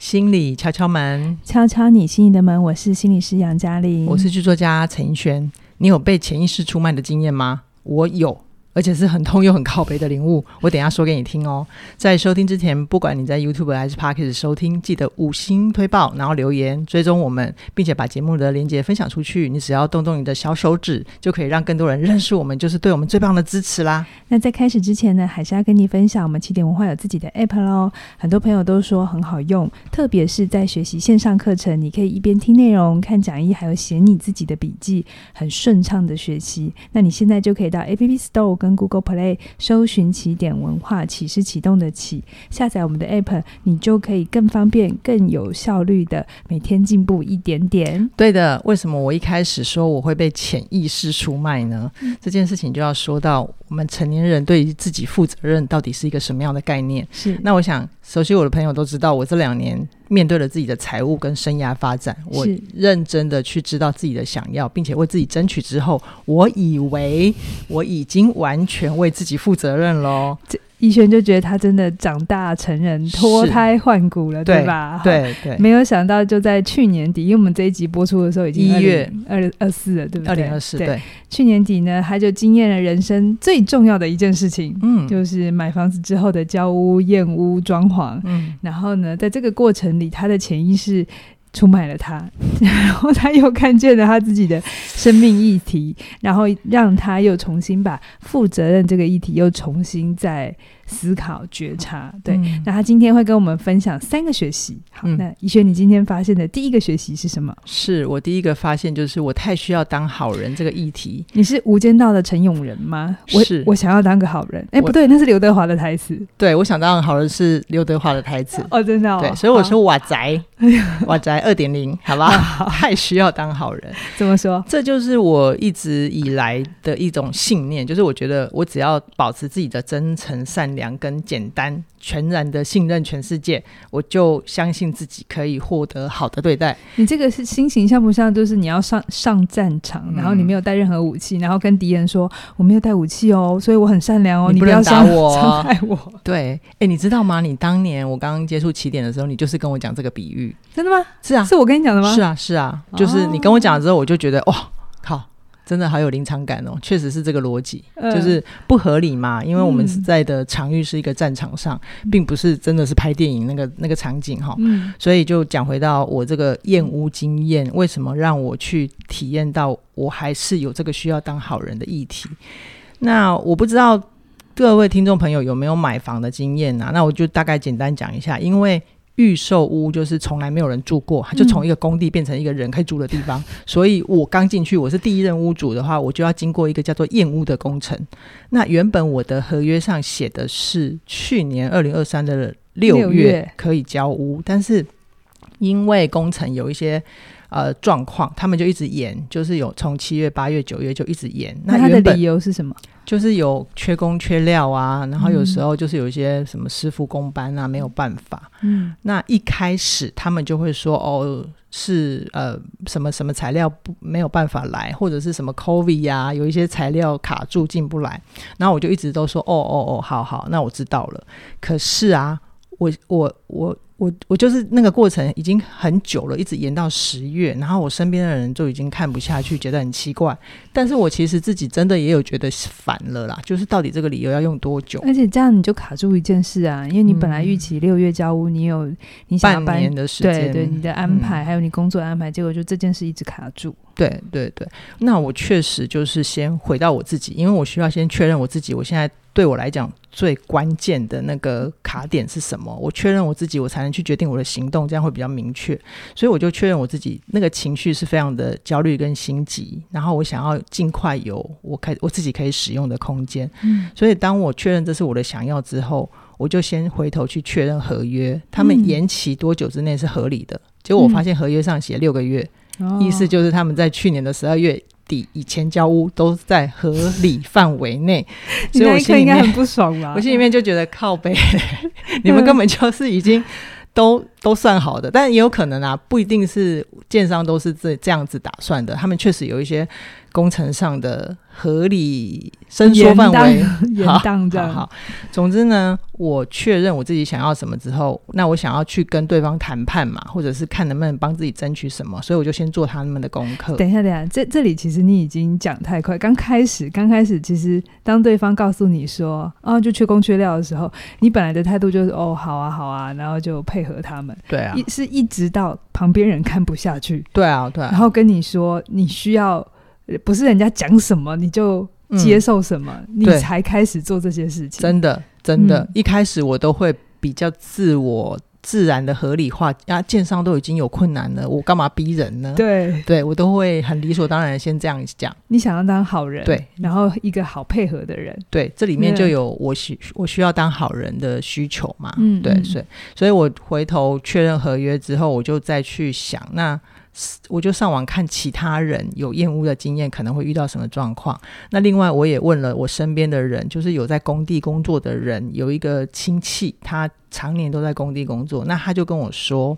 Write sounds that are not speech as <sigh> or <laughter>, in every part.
心理敲敲门，敲敲你心里的门。我是心理师杨嘉玲，我是剧作家陈奕轩。你有被潜意识出卖的经验吗？我有。而且是很痛又很靠背的领悟，我等下说给你听哦。在收听之前，不管你在 YouTube 还是 Podcast 收听，记得五星推爆，然后留言追踪我们，并且把节目的链接分享出去。你只要动动你的小手指，就可以让更多人认识我们，就是对我们最棒的支持啦。那在开始之前呢，还是要跟你分享，我们起点文化有自己的 App 喽。很多朋友都说很好用，特别是在学习线上课程，你可以一边听内容、看讲义，还有写你自己的笔记，很顺畅的学习。那你现在就可以到 App Store 跟 Google Play 搜寻起点文化，启是启动的启，下载我们的 App，你就可以更方便、更有效率的每天进步一点点。对的，为什么我一开始说我会被潜意识出卖呢？嗯、这件事情就要说到我们成年人对于自己负责任到底是一个什么样的概念？是。那我想，熟悉我的朋友都知道，我这两年面对了自己的财务跟生涯发展，我认真的去知道自己的想要，并且为自己争取之后，我以为我已经完全为自己负责任喽。奕瑄就觉得他真的长大成人，脱胎换骨了，对吧？对对，没有想到就在去年底，因为我们这一集播出的时候已经一月二二四了，对不对？二零二四，对。去年底呢，他就经验了人生最重要的一件事情，嗯，就是买房子之后的交屋、验屋、装潢，嗯，然后呢，在这个过程里，他的潜意识。出卖了他，<laughs> 然后他又看见了他自己的生命议题，然后让他又重新把负责任这个议题又重新再思考觉察。对，嗯、那他今天会跟我们分享三个学习。好，嗯、那怡轩，你今天发现的第一个学习是什么？是我第一个发现，就是我太需要当好人这个议题。你是《无间道》的陈永仁吗？我是，我想要当个好人。哎，不对，那是刘德华的台词。对，我想当个好人是刘德华的台词。<laughs> 哦，真的、哦。对，所以我说瓦宅，<laughs> 瓦宅。二点零，好吧，<laughs> 太需要当好人。怎么说？这就是我一直以来的一种信念，就是我觉得我只要保持自己的真诚、善良跟简单。全然的信任全世界，我就相信自己可以获得好的对待。你这个是心情像不像？就是你要上上战场，嗯、然后你没有带任何武器，然后跟敌人说我没有带武器哦，所以我很善良哦，你不要打我，<laughs> 伤害我。对，哎，你知道吗？你当年我刚刚接触起点的时候，你就是跟我讲这个比喻，真的吗？是啊，是我跟你讲的吗？是啊，是啊，就是你跟我讲了之后，我就觉得哇，靠。真的好有临场感哦，确实是这个逻辑，呃、就是不合理嘛，因为我们在的场域是一个战场上，嗯、并不是真的是拍电影那个那个场景哈，嗯、所以就讲回到我这个验屋经验，为什么让我去体验到我还是有这个需要当好人的议题？那我不知道各位听众朋友有没有买房的经验啊？那我就大概简单讲一下，因为。预售屋就是从来没有人住过，就从一个工地变成一个人可以住的地方。嗯、所以我刚进去，我是第一任屋主的话，我就要经过一个叫做验屋的工程。那原本我的合约上写的是去年二零二三的六月可以交屋，但是因为工程有一些呃状况，他们就一直延，就是有从七月、八月、九月就一直延。那他的理由是什么？就是有缺工缺料啊，然后有时候就是有一些什么师傅工班啊，没有办法。嗯，那一开始他们就会说，哦，是呃什么什么材料不没有办法来，或者是什么 COVID 呀，有一些材料卡住进不来。然后我就一直都说，哦哦哦，好好，那我知道了。可是啊，我我我。我我就是那个过程已经很久了，一直延到十月，然后我身边的人就已经看不下去，觉得很奇怪。但是我其实自己真的也有觉得烦了啦，就是到底这个理由要用多久？而且这样你就卡住一件事啊，因为你本来预期六月交屋，你有你想半年的时间，对对，你的安排、嗯、还有你工作安排，结果就这件事一直卡住。对对对，那我确实就是先回到我自己，因为我需要先确认我自己，我现在。对我来讲，最关键的那个卡点是什么？我确认我自己，我才能去决定我的行动，这样会比较明确。所以我就确认我自己那个情绪是非常的焦虑跟心急，然后我想要尽快有我开我自己可以使用的空间。嗯，所以当我确认这是我的想要之后，我就先回头去确认合约，他们延期多久之内是合理的？嗯，结果我发现合约上写六个月，嗯，意思就是他们在去年的十二月。底以前交屋都在合理范围内，<laughs> 所以我心里面应该很不爽吧？<laughs> 我心里面就觉得靠北，<laughs> 你们根本就是已经都都算好的，但也有可能啊，不一定是建商都是这这样子打算的，他们确实有一些工程上的合理伸缩范围，<laughs> 好，这样好。总之呢，我确认我自己想要什么之后，那我想要去跟对方谈判嘛，或者是看能不能帮自己争取什么，所以我就先做他们的功课。等一下，等一下，这这里其实你已经讲太快。刚开始，刚开始，其实当对方告诉你说啊，就缺工缺料的时候，你本来的态度就是哦，好啊，好啊，然后就配合他们。对啊，一是一直到旁边人看不下去。对啊，对啊，然后跟你说你需要。不是人家讲什么你就接受什么，嗯、你才开始做这些事情。真的，真的，嗯、一开始我都会比较自我、自然的合理化。啊，建商都已经有困难了，我干嘛逼人呢？对，对我都会很理所当然的先这样讲。你想要当好人，对，然后一个好配合的人，对，这里面就有我需我需要当好人的需求嘛。嗯，对，所以，所以我回头确认合约之后，我就再去想那。我就上网看其他人有验屋的经验，可能会遇到什么状况。那另外，我也问了我身边的人，就是有在工地工作的人，有一个亲戚，他常年都在工地工作，那他就跟我说，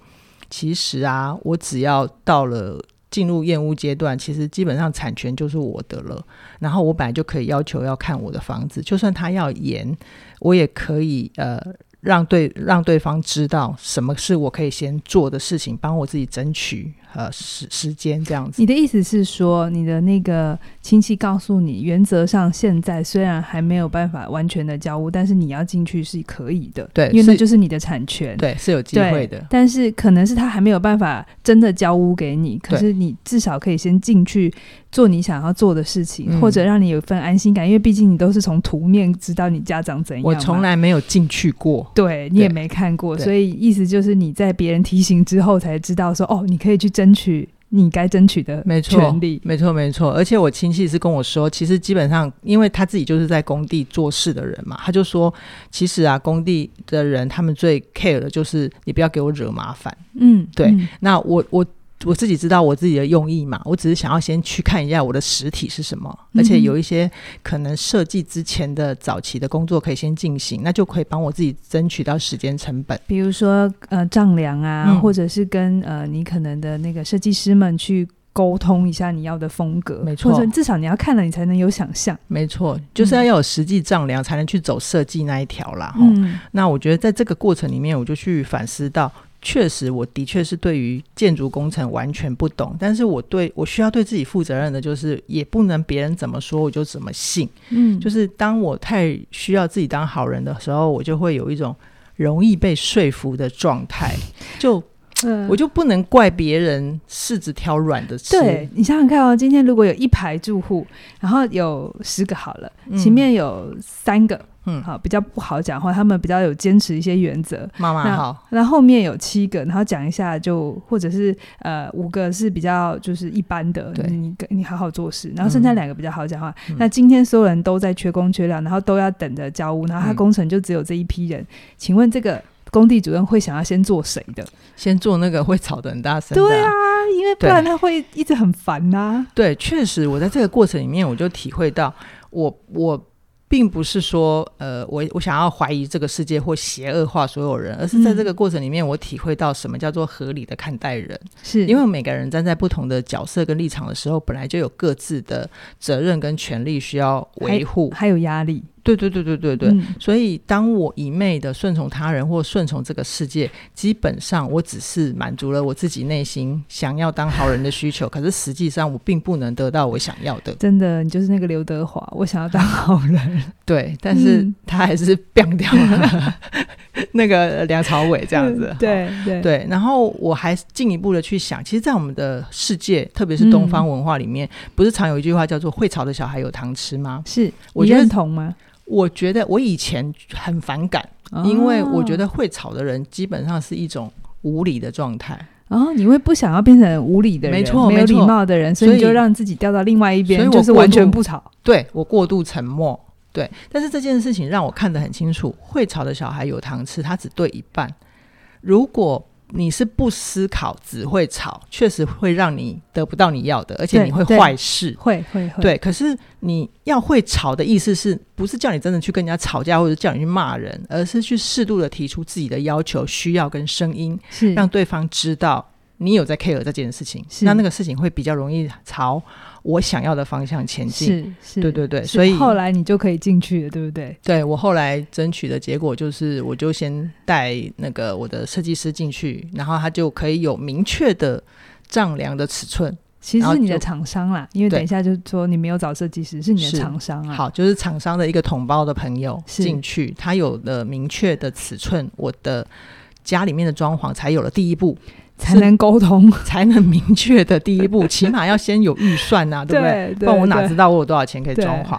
其实啊，我只要到了进入验屋阶段，其实基本上产权就是我的了。然后我本来就可以要求要看我的房子，就算他要延，我也可以呃。让对让对方知道什么是我可以先做的事情，帮我自己争取呃时时间这样子。你的意思是说，你的那个亲戚告诉你，原则上现在虽然还没有办法完全的交屋，但是你要进去是可以的，对，因为那就是你的产权，对，是有机会的。但是可能是他还没有办法真的交屋给你，可是你至少可以先进去做你想要做的事情，嗯、或者让你有一份安心感，因为毕竟你都是从图面知道你家长怎样。我从来没有进去过。对，你也没看过，所以意思就是你在别人提醒之后才知道说哦，你可以去争取你该争取的权利。没错，没错。而且我亲戚是跟我说，其实基本上，因为他自己就是在工地做事的人嘛，他就说，其实啊，工地的人他们最 care 的就是你不要给我惹麻烦。嗯，对。嗯、那我我。我自己知道我自己的用意嘛，我只是想要先去看一下我的实体是什么，而且有一些可能设计之前的早期的工作可以先进行，那就可以帮我自己争取到时间成本。比如说呃丈量啊，嗯、或者是跟呃你可能的那个设计师们去沟通一下你要的风格，没错，或者至少你要看了你才能有想象。没错，就是要要有实际丈量才能去走设计那一条啦。嗯，那我觉得在这个过程里面，我就去反思到。确实，我的确是对于建筑工程完全不懂，但是我对我需要对自己负责任的，就是也不能别人怎么说我就怎么信。嗯，就是当我太需要自己当好人的时候，我就会有一种容易被说服的状态，就。嗯，我就不能怪别人柿子挑软的吃。对，你想想看哦，今天如果有一排住户，然后有十个好了，嗯、前面有三个，嗯，好比较不好讲话，他们比较有坚持一些原则。妈妈好，那后面有七个，然后讲一下就或者是呃五个是比较就是一般的，对你你好好做事，然后剩下两个比较好讲话。嗯、那今天所有人都在缺工缺料，然后都要等着交屋，然后他工程就只有这一批人，嗯、请问这个？工地主任会想要先做谁的？先做那个会吵得很大声。对啊，因为不然他会一直很烦呐、啊。对，确实，我在这个过程里面，我就体会到我，我我并不是说，呃，我我想要怀疑这个世界或邪恶化所有人，而是在这个过程里面，我体会到什么叫做合理的看待人。是因为每个人站在不同的角色跟立场的时候，本来就有各自的责任跟权利需要维护，还有压力。对对对对对对，嗯、所以当我一昧的顺从他人或顺从这个世界，基本上我只是满足了我自己内心想要当好人的需求，可是实际上我并不能得到我想要的。真的，你就是那个刘德华，我想要当好人，对，<laughs> 但是他还是变掉了 <laughs> 那个梁朝伟这样子。嗯、对对对，然后我还进一步的去想，其实，在我们的世界，特别是东方文化里面，嗯、不是常有一句话叫做“会吵的小孩有糖吃”吗？是，我认同吗？我觉得我以前很反感，哦、因为我觉得会吵的人基本上是一种无理的状态。哦，你会不想要变成无理的人，没错，没有礼貌的人，所以，就让自己掉到另外一边，所以就是完全不吵。对，我过度沉默，对。但是这件事情让我看得很清楚，会吵的小孩有糖吃，他只对一半。如果你是不思考，只会吵，确实会让你得不到你要的，而且你会坏事。会会会。对，可是你要会吵的意思是不是叫你真的去跟人家吵架，或者叫你去骂人，而是去适度的提出自己的要求、需要跟声音，是让对方知道你有在 care 这件事情。是那那个事情会比较容易朝我想要的方向前进。是，是，对对对，所以后来你就可以进去了，对不对？对，我后来争取的结果就是，我就先带那个我的设计师进去，然后他就可以有明确的丈量的尺寸。其实是你的厂商啦，因为等一下就说你没有找设计师，是你的厂商啊。好，就是厂商的一个同胞的朋友进去，他有了明确的尺寸，我的家里面的装潢才有了第一步。才能沟通，才能明确的第一步，<laughs> 起码要先有预算呐、啊，对不对？对，对，不然我哪知道我有多少钱可以装潢？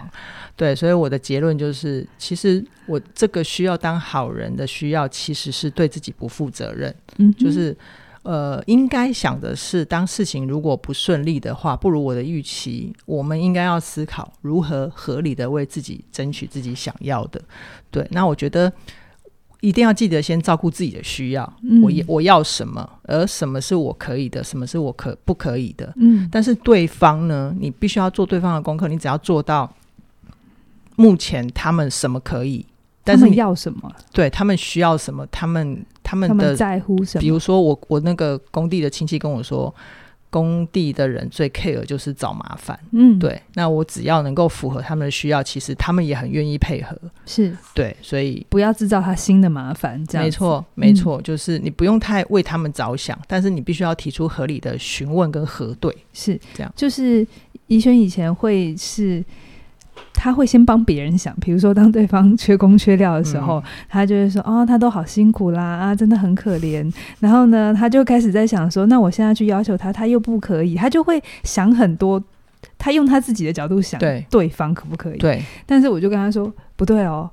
对，对，所以我的结论就是，其实我这个需要当好人的需要，其实是对自己不负责任。嗯，就是呃，应该想的是，当事情如果不顺利的话，不如我的预期，我们应该要思考如何合理的为自己争取自己想要的。对，那我觉得。一定要记得先照顾自己的需要，嗯、我我要什么，而什么是我可以的，什么是我可不可以的。嗯，但是对方呢，你必须要做对方的功课，你只要做到目前他们什么可以，但是他们要什么，对他们需要什么，他们他们的在乎什么。比如说我我那个工地的亲戚跟我说。工地的人最 care 就是找麻烦，嗯，对。那我只要能够符合他们的需要，其实他们也很愿意配合，是对。所以不要制造他新的麻烦，这样没错，没错，嗯，就是你不用太为他们着想，但是你必须要提出合理的询问跟核对，是这样。就是怡轩以前会是。他会先帮别人想，比如说当对方缺工缺料的时候，嗯、他就会说：“哦，他都好辛苦啦，啊，真的很可怜。”然后呢，他就开始在想说：“那我现在去要求他，他又不可以。”他就会想很多，他用他自己的角度想，对，对方可不可以？对。但是我就跟他说：“不对哦。”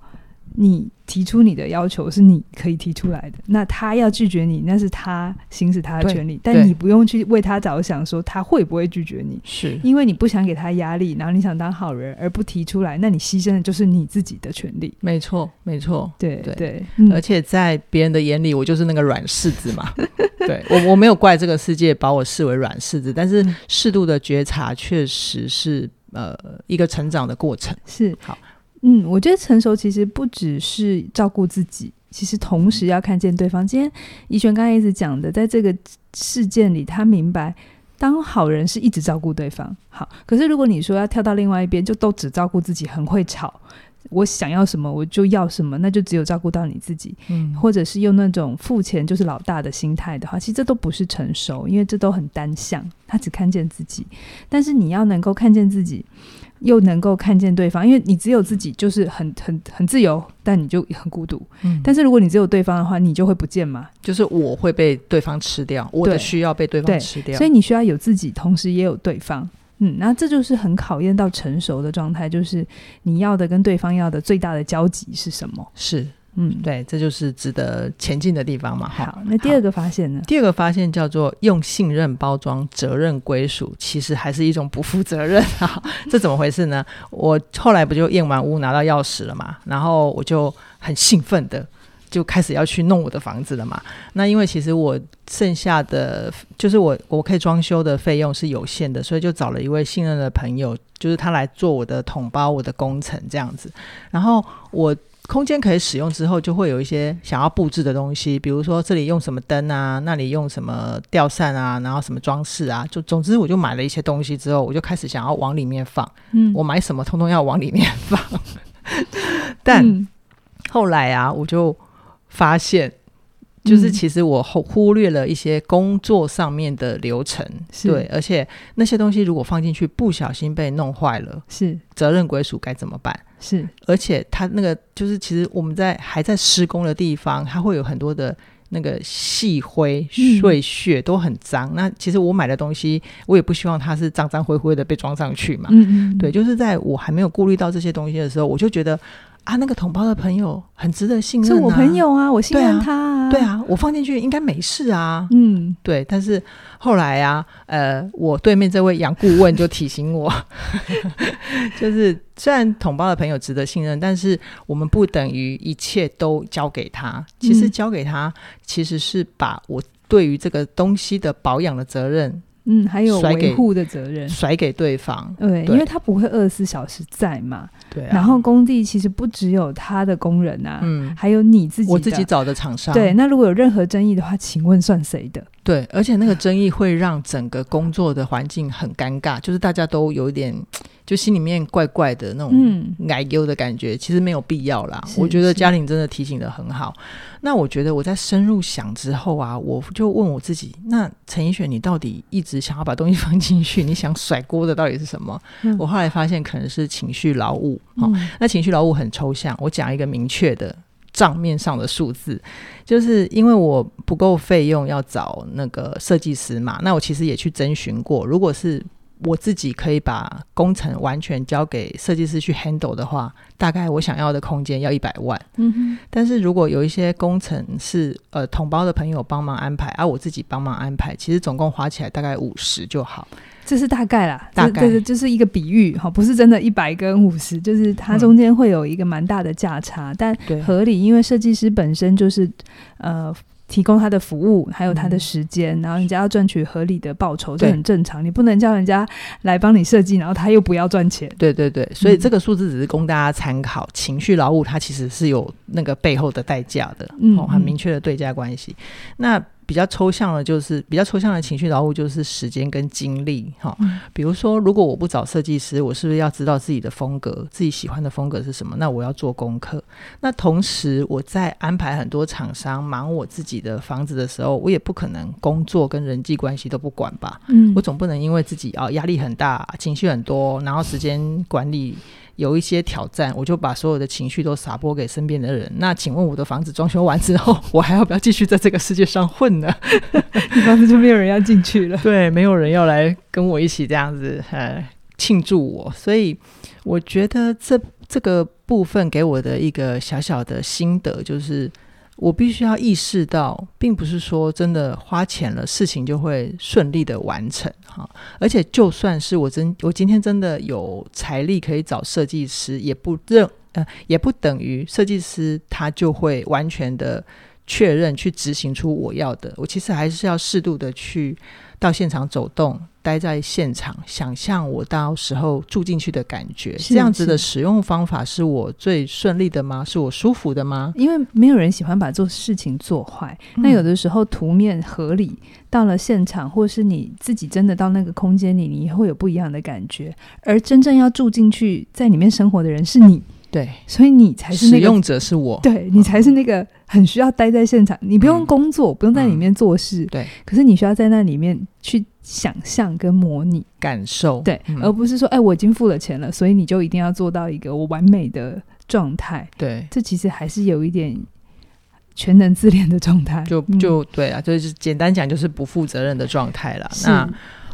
你提出你的要求是你可以提出来的，那他要拒绝你，那是他行使他的权利，但你不用去为他着想，说他会不会拒绝你，是因为你不想给他压力，然后你想当好人而不提出来，那你牺牲的就是你自己的权利。没错，没错，对对对，而且在别人的眼里，我就是那个软柿子嘛。<laughs> 对我，我没有怪这个世界把我视为软柿子，但是适度的觉察确实是呃一个成长的过程。是好。嗯，我觉得成熟其实不只是照顾自己，其实同时要看见对方。今天怡璇刚才一直讲的，在这个事件里，他明白当好人是一直照顾对方。好，可是如果你说要跳到另外一边，就都只照顾自己，很会吵，我想要什么我就要什么，那就只有照顾到你自己。嗯，或者是用那种付钱就是老大的心态的话，其实这都不是成熟，因为这都很单向，他只看见自己。但是你要能够看见自己。又能够看见对方，因为你只有自己就是很很很自由，但你就很孤独。嗯，但是如果你只有对方的话，你就会不见嘛。就是我会被对方吃掉，我的需要被对方吃掉。所以你需要有自己，同时也有对方。嗯，那这就是很考验到成熟的状态，就是你要的跟对方要的最大的交集是什么？是。嗯，对，这就是值得前进的地方嘛。好，那第二个发现呢？第二个发现叫做用信任包装责任归属，其实还是一种不负责任啊。<laughs> 这怎么回事呢？我后来不就验完屋拿到钥匙了嘛，然后我就很兴奋的就开始要去弄我的房子了嘛。那因为其实我剩下的就是我我可以装修的费用是有限的，所以就找了一位信任的朋友，就是他来做我的统包、我的工程这样子。然后我。空间可以使用之后，就会有一些想要布置的东西，比如说这里用什么灯啊，那里用什么吊扇啊，然后什么装饰啊，就总之我就买了一些东西之后，我就开始想要往里面放。嗯，我买什么通通要往里面放。<laughs> 但后来啊，我就发现，就是其实我忽忽略了一些工作上面的流程，对，而且那些东西如果放进去不小心被弄坏了，是责任归属该怎么办？是，而且它那个就是，其实我们在还在施工的地方，它会有很多的那个细灰碎屑，都很脏。嗯、那其实我买的东西，我也不希望它是脏脏灰灰的被装上去嘛。嗯嗯，对，就是在我还没有顾虑到这些东西的时候，我就觉得。啊，那个同胞的朋友很值得信任，啊，是我朋友啊，我信任他，啊对啊。对啊，我放进去应该没事啊。嗯，对。但是后来啊，呃，我对面这位杨顾问就提醒我，<laughs> 就是虽然同胞的朋友值得信任，但是我们不等于一切都交给他。其实交给他，其实是把我对于这个东西的保养的责任。嗯，还有维护的责任甩给对方，对，因为他不会二十四小时在嘛，对、啊。然后工地其实不只有他的工人啊，嗯，还有你自己，我自己找的厂商，对。那如果有任何争议的话，请问算谁的？对，而且那个争议会让整个工作的环境很尴尬，就是大家都有一点。就心里面怪怪的那种奶油的感觉，嗯、其实没有必要啦。我觉得嘉玲真的提醒的很好。那我觉得我在深入想之后啊，我就问我自己：那陈奕迅，你到底一直想要把东西放进去？你想甩锅的到底是什么？嗯、我后来发现可能是情绪劳务。哦，那情绪劳务很抽象。我讲一个明确的账面上的数字，就是因为我不够费用要找那个设计师嘛。那我其实也去征询过，如果是。我自己可以把工程完全交给设计师去 handle 的话，大概我想要的空间要一百万。嗯哼。但是如果有一些工程是呃同胞的朋友帮忙安排，而、啊、我自己帮忙安排，其实总共花起来大概五十就好。这是大概啦，大概这就是一个比喻哈，不是真的一百跟五十，就是它中间会有一个蛮大的价差，嗯、但合理，因为设计师本身就是呃。提供他的服务，还有他的时间，嗯、然后人家要赚取合理的报酬，这很正常。你不能叫人家来帮你设计，然后他又不要赚钱。对对对，所以这个数字只是供大家参考。嗯、情绪劳务它其实是有那个背后的代价的，嗯，很明确的对价关系。那比较抽象的，就是比较抽象的情绪劳务，就是时间跟精力哈。比如说，如果我不找设计师，我是不是要知道自己的风格，自己喜欢的风格是什么？那我要做功课。那同时，我在安排很多厂商忙我自己的房子的时候，我也不可能工作跟人际关系都不管吧？嗯，我总不能因为自己啊压力很大，情绪很多，然后时间管理。有一些挑战，我就把所有的情绪都撒播给身边的人。那请问我的房子装修完之后，我还要不要继续在这个世界上混呢？你房子就没有人要进去了。对，没有人要来跟我一起这样子呃庆祝我。所以我觉得这这个部分给我的一个小小的心得就是。我必须要意识到，并不是说真的花钱了，事情就会顺利的完成哈。而且，就算是我真我今天真的有财力可以找设计师，也不认呃，也不等于设计师他就会完全的确认去执行出我要的。我其实还是要适度的去到现场走动。待在现场，想象我到时候住进去的感觉，这样子的使用方法是我最顺利的吗？是我舒服的吗？因为没有人喜欢把做事情做坏。嗯、那有的时候图面合理，到了现场，或是你自己真的到那个空间里，你会有不一样的感觉。而真正要住进去，在里面生活的人是你。对，所以你才是那个使用者，是我。对，你才是那个很需要待在现场，你不用工作，嗯、不用在里面做事。嗯、对，可是你需要在那里面去想象跟模拟感受。对，嗯、而不是说，哎，我已经付了钱了，所以你就一定要做到一个我完美的状态。对，这其实还是有一点全能自恋的状态。就就对啊，就是简单讲，就是不负责任的状态了。那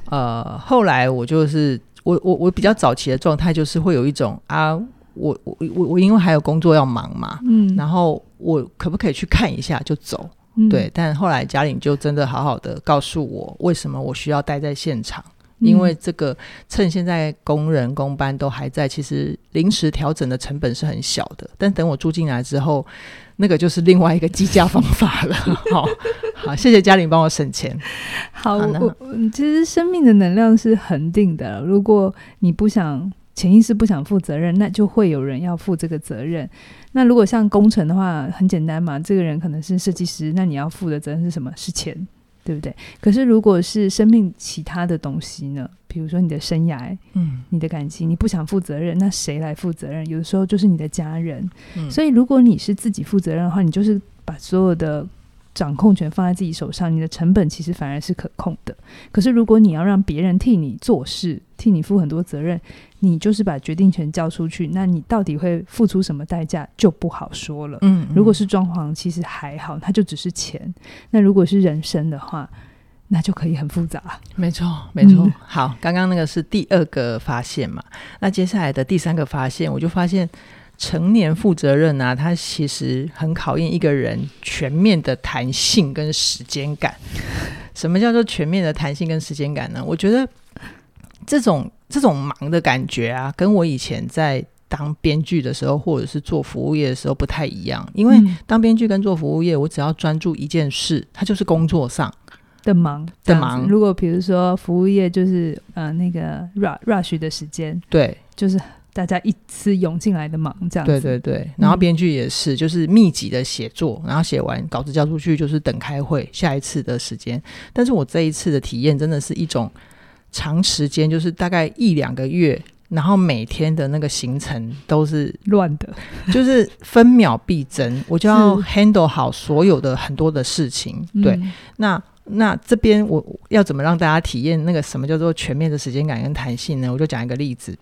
呃，后来我就是我我我比较早期的状态，就是会有一种啊。我我我我因为还有工作要忙嘛，嗯，然后我可不可以去看一下就走？嗯、对，但后来嘉玲就真的好好的告诉我，为什么我需要待在现场？嗯、因为这个趁现在工人工班都还在，其实临时调整的成本是很小的。但等我住进来之后，那个就是另外一个计价方法了。<laughs> 好好，谢谢嘉玲帮我省钱。好，好我其实生命的能量是恒定的，如果你不想。潜意识不想负责任，那就会有人要负这个责任。那如果像工程的话，很简单嘛，这个人可能是设计师，那你要负的责任是什么？是钱，对不对？可是如果是生命其他的东西呢？比如说你的生涯，嗯，你的感情，你不想负责任，那谁来负责任？有的时候就是你的家人。嗯，所以如果你是自己负责任的话，你就是把所有的。掌控权放在自己手上，你的成本其实反而是可控的。可是，如果你要让别人替你做事，替你负很多责任，你就是把决定权交出去，那你到底会付出什么代价就不好说了。嗯，嗯，如果是装潢，其实还好，它就只是钱。那如果是人生的话，那就可以很复杂。没错，没错。嗯、好，刚刚那个是第二个发现嘛？那接下来的第三个发现，我就发现。成年负责任啊，它其实很考验一个人全面的弹性跟时间感。什么叫做全面的弹性跟时间感呢？我觉得这种这种忙的感觉啊，跟我以前在当编剧的时候，或者是做服务业的时候不太一样。因为当编剧跟做服务业，我只要专注一件事，它就是工作上的忙的忙。如果比如说服务业就是呃那个 rush rush 的时间，对，就是。大家一次涌进来的忙，这样子。对对对，然后编剧也是，就是密集的写作，然后写完稿子交出去，就是等开会下一次的时间。但是我这一次的体验真的是一种长时间，就是大概一两个月。然后每天的那个行程都是乱的，就是分秒必争，<laughs> 我就要 handle 好所有的很多的事情。对，嗯、那那这边我要怎么让大家体验那个什么叫做全面的时间感跟弹性呢？我就讲一个例子，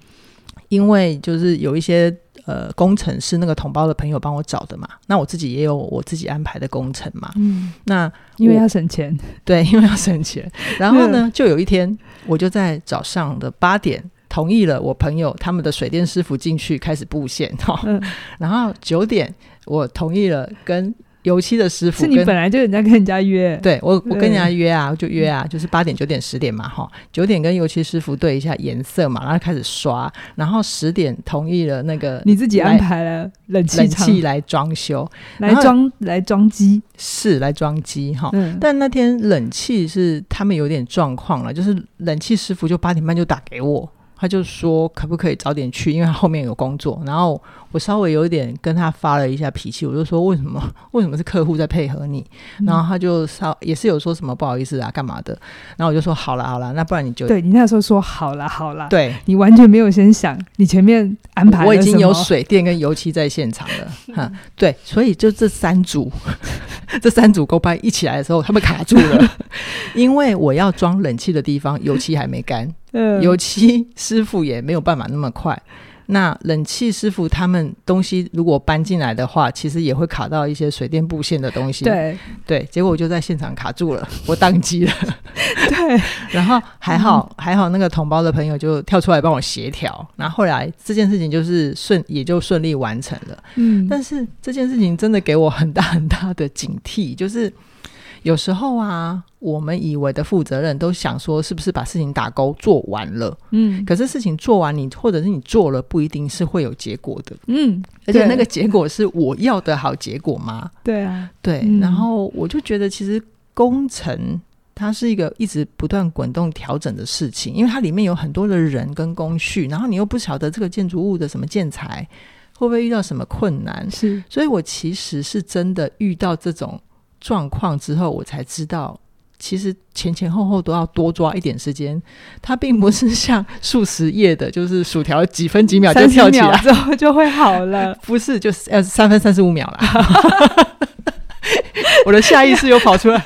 因为就是有一些呃工程是那个同胞的朋友帮我找的嘛，那我自己也有我自己安排的工程嘛。嗯，那因为要省钱，对，因为要省钱。然后呢，就有一天我就在早上的八点。同意了，我朋友他们的水电师傅进去开始布线哈，嗯、然后九点我同意了跟油漆的师傅，是你本来就人家跟人家约，对我我跟人家约啊，就约啊，就是八点九点十点嘛哈，九点跟油漆师傅对一下颜色嘛，然后开始刷，然后十点同意了那个你自己安排了冷气冷气来装修，来装来装机。是来装机哈，嗯、但那天冷气是他们有点状况了，就是冷气师傅就八点半就打给我。他就说可不可以早点去，因为他后面有工作。然后我稍微有一点跟他发了一下脾气，我就说为什么为什么是客户在配合你？嗯、然后他就稍也是有说什么不好意思啊干嘛的。然后我就说好了好了，那不然你就对你那时候说好了好了，对你完全没有先想你前面安排我已经有水电跟油漆在现场了 <laughs> 哈。对，所以就这三组 <laughs> 这三组勾班一起来的时候，他们卡住了，<laughs> 因为我要装冷气的地方油漆还没干。油漆师傅也没有办法那么快。那冷气师傅他们东西如果搬进来的话，其实也会卡到一些水电布线的东西。对对，结果我就在现场卡住了，<laughs> 我当机了。<laughs> 对，<laughs> 然后还好、嗯、还好，那个同胞的朋友就跳出来帮我协调。然后后来这件事情就是顺也就顺利完成了。嗯，但是这件事情真的给我很大很大的警惕，就是。有时候啊，我们以为的负责任都想说，是不是把事情打勾做完了？嗯，可是事情做完你，你或者是你做了，不一定是会有结果的。嗯，而且那个结果是我要的好结果吗？对啊，对。嗯、然后我就觉得，其实工程它是一个一直不断滚动调整的事情，因为它里面有很多的人跟工序，然后你又不晓得这个建筑物的什么建材会不会遇到什么困难。是，所以我其实是真的遇到这种。状况之后，我才知道，其实前前后后都要多抓一点时间。它并不是像数十页的，就是薯条几分几秒就跳起来之后就会好了。<laughs> 不是，就是要三分三十五秒了。<laughs> 我的下意识又跑出来。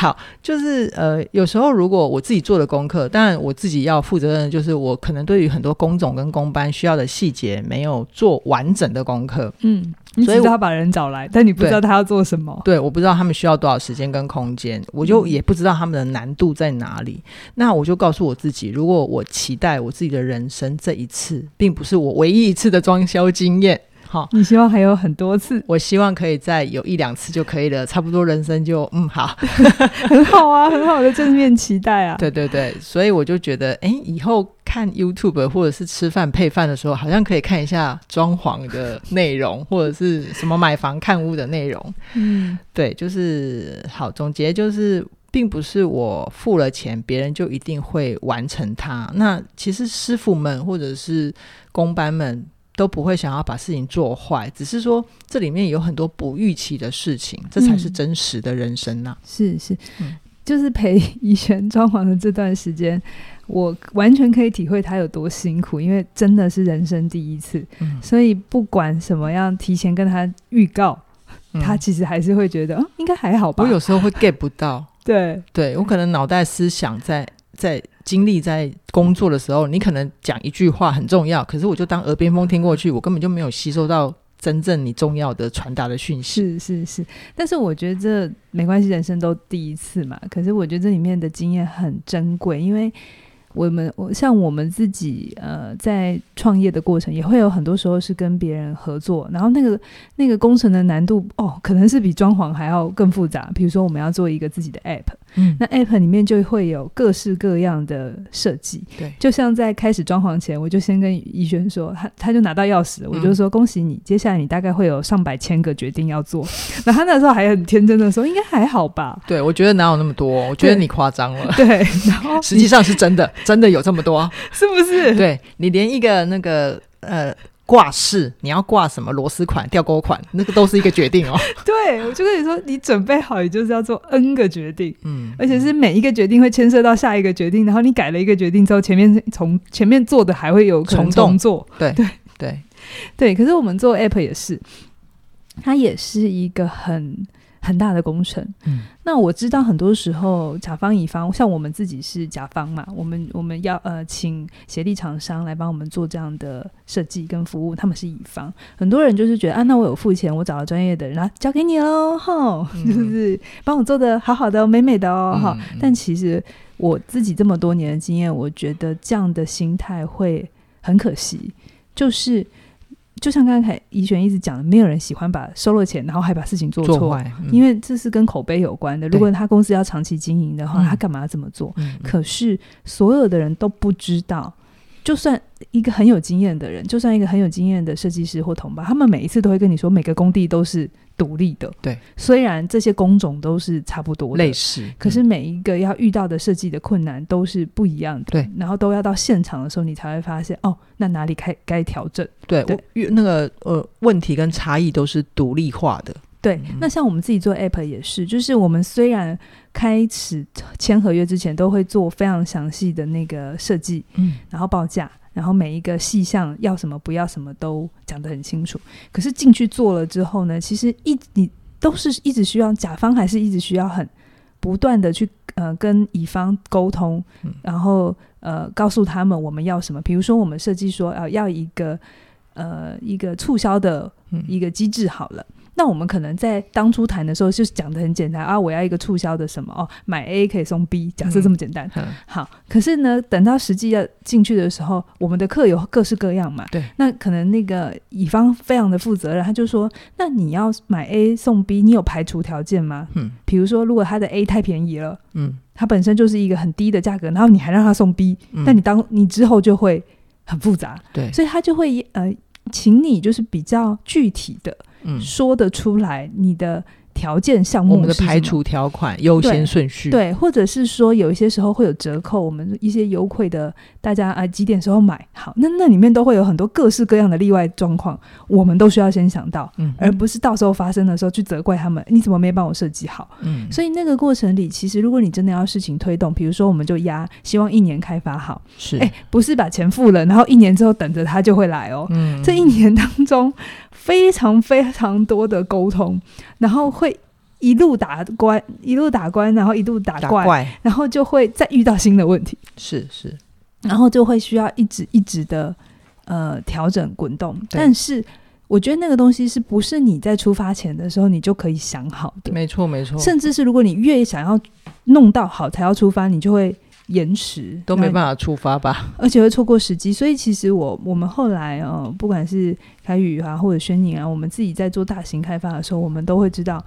好，就是呃，有时候如果我自己做的功课，当然我自己要负责任，就是我可能对于很多工种跟工班需要的细节没有做完整的功课。嗯。所以他把人找来，但你不知道他要做什么。对，我不知道他们需要多少时间跟空间，我就也不知道他们的难度在哪里。嗯、那我就告诉我自己，如果我期待我自己的人生这一次，并不是我唯一一次的装修经验。好，你希望还有很多次？我希望可以再有一两次就可以了，差不多人生就嗯好，<laughs> 很好啊，很好的正面期待啊。对对对，所以我就觉得，哎，以后看 YouTube 或者是吃饭配饭的时候，好像可以看一下装潢的内容，或者是什么买房看屋的内容。嗯，对，就是好。总结就是，并不是我付了钱，别人就一定会完成它。那其实师傅们或者是工班们。都不会想要把事情做坏，只是说这里面有很多不预期的事情，这才是真实的人生呐、啊。嗯。是是，嗯、就是陪怡璇装潢的这段时间，我完全可以体会他有多辛苦，因为真的是人生第一次，嗯、所以不管什么样，提前跟他预告，嗯、他其实还是会觉得，嗯，应该还好吧。我有时候会 get 不到，<laughs> 对。对，我可能脑袋思想在在。经历在工作的时候，你可能讲一句话很重要，可是我就当耳边风听过去，我根本就没有吸收到真正你重要的传达的讯息。是是是，但是我觉得这没关系，人生都第一次嘛。可是我觉得这里面的经验很珍贵，因为。我们我像我们自己呃，在创业的过程也会有很多时候是跟别人合作，然后那个那个工程的难度哦，可能是比装潢还要更复杂。比如说我们要做一个自己的 app，嗯，那 app 里面就会有各式各样的设计。对，就像在开始装潢前，我就先跟怡轩说，他他就拿到钥匙，我就说恭喜你，嗯、接下来你大概会有上百千个决定要做。<laughs> 那他那时候还很天真的说，应该还好吧？对，我觉得哪有那么多？我觉得你夸张了。<laughs> 对，<laughs> 然后实际上是真的。真的有这么多，是不是？对，你连一个那个呃。挂饰，你要挂什么螺丝款、吊钩款，那个都是一个决定哦。<laughs> 对，我就跟你说，你准备好，你就是要做 N 个决定，嗯，而且是每一个决定会牵涉到下一个决定，然后你改了一个决定之后，前面从前面做的还会有重做，对对对对。可是我们做 App 也是，它也是一个很。很大的工程，嗯，那我知道很多时候甲方乙方，像我们自己是甲方嘛，我们我们要呃请协力厂商来帮我们做这样的设计跟服务，他们是乙方，很多人就是觉得啊，那我有付钱，我找了专业的人，来，交给你喽，哈，嗯、就是帮我做的好好的、美美的哦，哈、嗯。但其实我自己这么多年的经验，我觉得这样的心态会很可惜，就是。就像刚才怡璇一直讲的，没有人喜欢把收了钱，然后还把事情做错，做，嗯，因为这是跟口碑有关的。如果他公司要长期经营的话，他干嘛要这么做？嗯，可是所有的人都不知道，就算一个很有经验的人，就算一个很有经验的设计师或同伴，他们每一次都会跟你说，每个工地都是。独立的，对，虽然这些工种都是差不多的类似，可是每一个要遇到的设计的困难都是不一样的，对，然后都要到现场的时候，你才会发现哦，那哪里该该调整，对，对。我那个呃问题跟差异都是独立化的，对、嗯。那像我们自己做 App 也是，就是我们虽然开始签合约之前都会做非常详细的那个设计，嗯，然后报价。然后每一个细项要什么不要什么都讲得很清楚，可是进去做了之后呢，其实一你都是一直需要甲方还是一直需要很不断的去呃跟乙方沟通，嗯、然后呃告诉他们我们要什么，比如说我们设计说呃要一个呃一个促销的一个机制好了。嗯那我们可能在当初谈的时候就是讲的很简单啊，我要一个促销的什么哦，买 A 可以送 B，假设这么简单。嗯、好，可是呢，等到实际要进去的时候，我们的课有各式各样嘛。对。那可能那个乙方非常的负责任，他就说：“那你要买 A 送 B，你有排除条件吗？”嗯。比如说，如果他的 A 太便宜了，嗯，它本身就是一个很低的价格，然后你还让他送 B，那、嗯、你当你之后就会很复杂。对。所以他就会呃，请你就是比较具体的。说得出来你的条件项目，我们的排除条款优先顺序。对，对，或者是说有一些时候会有折扣，我们一些优惠的，大家啊几点时候买？好，那那里面都会有很多各式各样的例外状况，我们都需要先想到，嗯，而不是到时候发生的时候去责怪他们，你怎么没帮我设计好？嗯，所以那个过程里，其实如果你真的要事情推动，比如说我们就压希望一年开发好，是，哎，不是把钱付了，然后一年之后等着他就会来哦，嗯，这一年当中非常非常多的沟通，然后会。一路打关，一路打关，然后一路打怪，打怪，然后就会再遇到新的问题，是是，然后就会需要一直一直的呃调整滚动。但是我觉得那个东西是不是你在出发前的时候你就可以想好的？没错没错，甚至是如果你越想要弄到好才要出发，你就会延迟，都没办法出发吧，而且会错过时机。所以其实我我们后来呃，不管是凯宇啊或者轩宁啊，我们自己在做大型开发的时候，我们都会知道。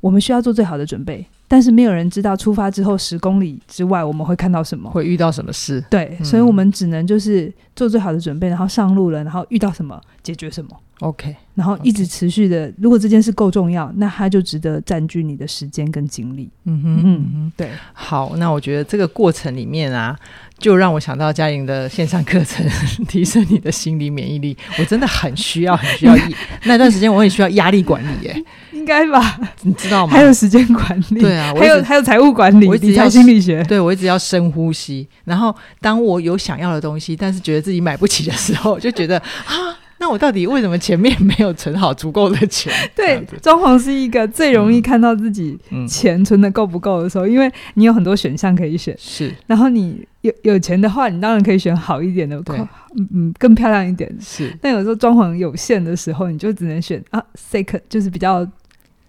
我们需要做最好的准备，但是没有人知道出发之后十公里之外我们会看到什么，会遇到什么事。对，嗯、所以我们只能就是做最好的准备，然后上路了，然后遇到什么解决什么。OK，然后一直持续的。如果这件事够重要，那它就值得占据你的时间跟精力。嗯哼嗯哼，对。好，那我觉得这个过程里面啊，就让我想到佳莹的线上课程，<laughs> 提升你的心理免疫力。我真的很需要，很需要 <laughs> 那段时间，我也需要压力管理。耶。应该吧？你知道吗？还有时间管理，对啊，还有还有财务管理，我理财心理学。对，我一直要深呼吸。然后，当我有想要的东西，但是觉得自己买不起的时候，就觉得啊。那我到底为什么前面没有存好足够的钱？对，装潢是一个最容易看到自己钱存的够不够的时候，嗯嗯，因为你有很多选项可以选。是，然后你有有钱的话，你当然可以选好一点的，嗯嗯，更漂亮一点。是，但有时候装潢有限的时候，你就只能选啊，second 就是比较。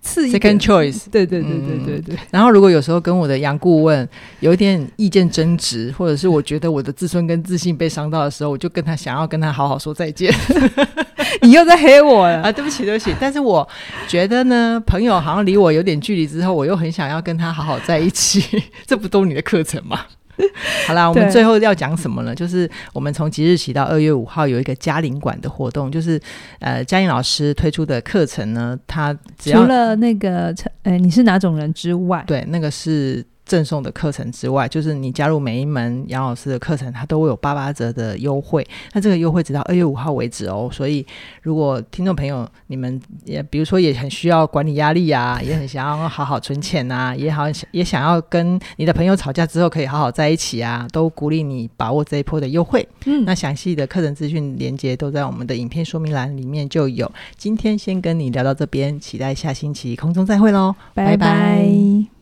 Second choice，对对对对对对。然后，如果有时候跟我的杨顾问有一点意见争执，或者是我觉得我的自尊跟自信被伤到的时候，我就跟他想要跟他好好说再见。<laughs> 你又在黑我了啊！对不起，对不起。但是我觉得呢，朋友好像离我有点距离之后，我又很想要跟他好好在一起。<laughs> 这不都你的课程吗？<laughs> 好啦，我们最后要讲什么呢？就是我们从即日起到二月五号有一个嘉陵馆的活动，就是呃嘉玲老师推出的课程呢，他只要除了那个呃你是哪种人之外，对，那个是赠送的课程之外，就是你加入每一门杨老师的课程，它都会有八八折的优惠。那这个优惠直到二月五号为止哦。所以，如果听众朋友你们也比如说也很需要管理压力啊，也很想要好好存钱啊，也好也想要跟你的朋友吵架之后可以好好在一起啊，都鼓励你把握这一波的优惠。嗯，那详细的课程资讯连接都在我们的影片说明栏里面就有。今天先跟你聊到这边，期待下星期空中再会喽，拜拜。拜拜。